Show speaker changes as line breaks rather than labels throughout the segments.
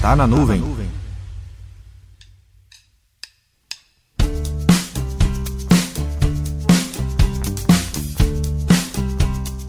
Tá na nuvem.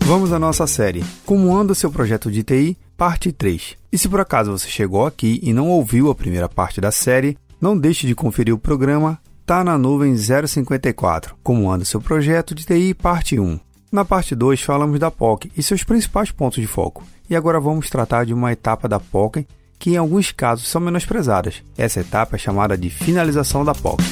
Vamos à nossa série Como anda seu projeto de TI, parte 3. E se por acaso você chegou aqui e não ouviu a primeira parte da série, não deixe de conferir o programa Tá na Nuvem 054, Como anda seu projeto de TI, parte 1. Na parte 2 falamos da POC e seus principais pontos de foco. E agora vamos tratar de uma etapa da POC que em alguns casos são menosprezadas. Essa etapa é chamada de finalização da POC.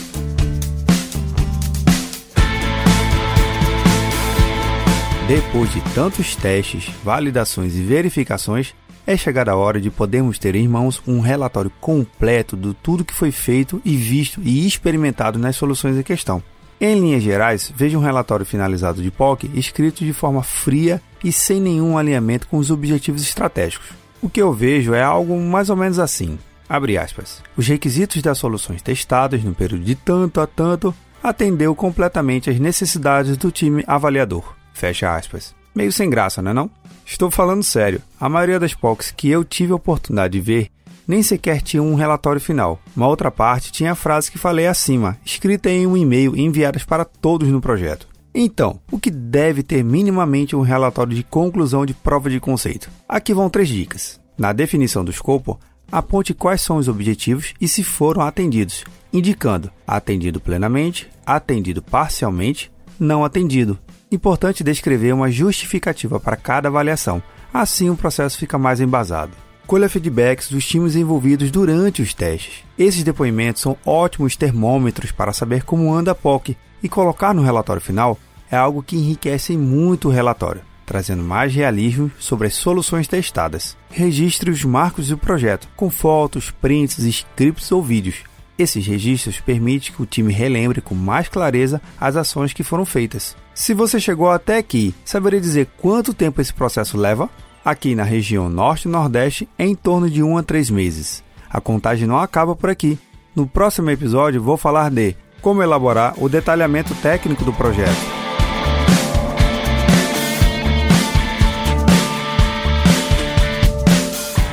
Depois de tantos testes, validações e verificações, é chegada a hora de podermos ter em mãos um relatório completo de tudo que foi feito e visto e experimentado nas soluções em questão. Em linhas gerais, veja um relatório finalizado de POC escrito de forma fria e sem nenhum alinhamento com os objetivos estratégicos. O que eu vejo é algo mais ou menos assim. Aspas. Os requisitos das soluções testadas no período de tanto a tanto atendeu completamente às necessidades do time avaliador. Fecha aspas. Meio sem graça, não é não? Estou falando sério. A maioria das POCs que eu tive a oportunidade de ver nem sequer tinha um relatório final. Uma outra parte tinha a frase que falei acima, escrita em um e-mail enviadas para todos no projeto. Então, o que deve ter minimamente um relatório de conclusão de prova de conceito? Aqui vão três dicas. Na definição do escopo, aponte quais são os objetivos e se foram atendidos, indicando atendido plenamente, atendido parcialmente, não atendido. Importante descrever uma justificativa para cada avaliação, assim o processo fica mais embasado. Colha feedbacks dos times envolvidos durante os testes. Esses depoimentos são ótimos termômetros para saber como anda a POC e colocar no relatório final é algo que enriquece muito o relatório, trazendo mais realismo sobre as soluções testadas. Registre os marcos do projeto, com fotos, prints, scripts ou vídeos, esses registros permitem que o time relembre com mais clareza as ações que foram feitas. Se você chegou até aqui, saberia dizer quanto tempo esse processo leva? Aqui na região Norte e Nordeste, em torno de 1 a 3 meses. A contagem não acaba por aqui. No próximo episódio, vou falar de como elaborar o detalhamento técnico do projeto.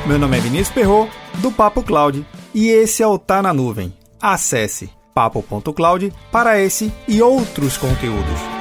Meu nome é Vinícius Perro do Papo Cloud e esse é o Tá na Nuvem. Acesse papo.cloud para esse e outros conteúdos.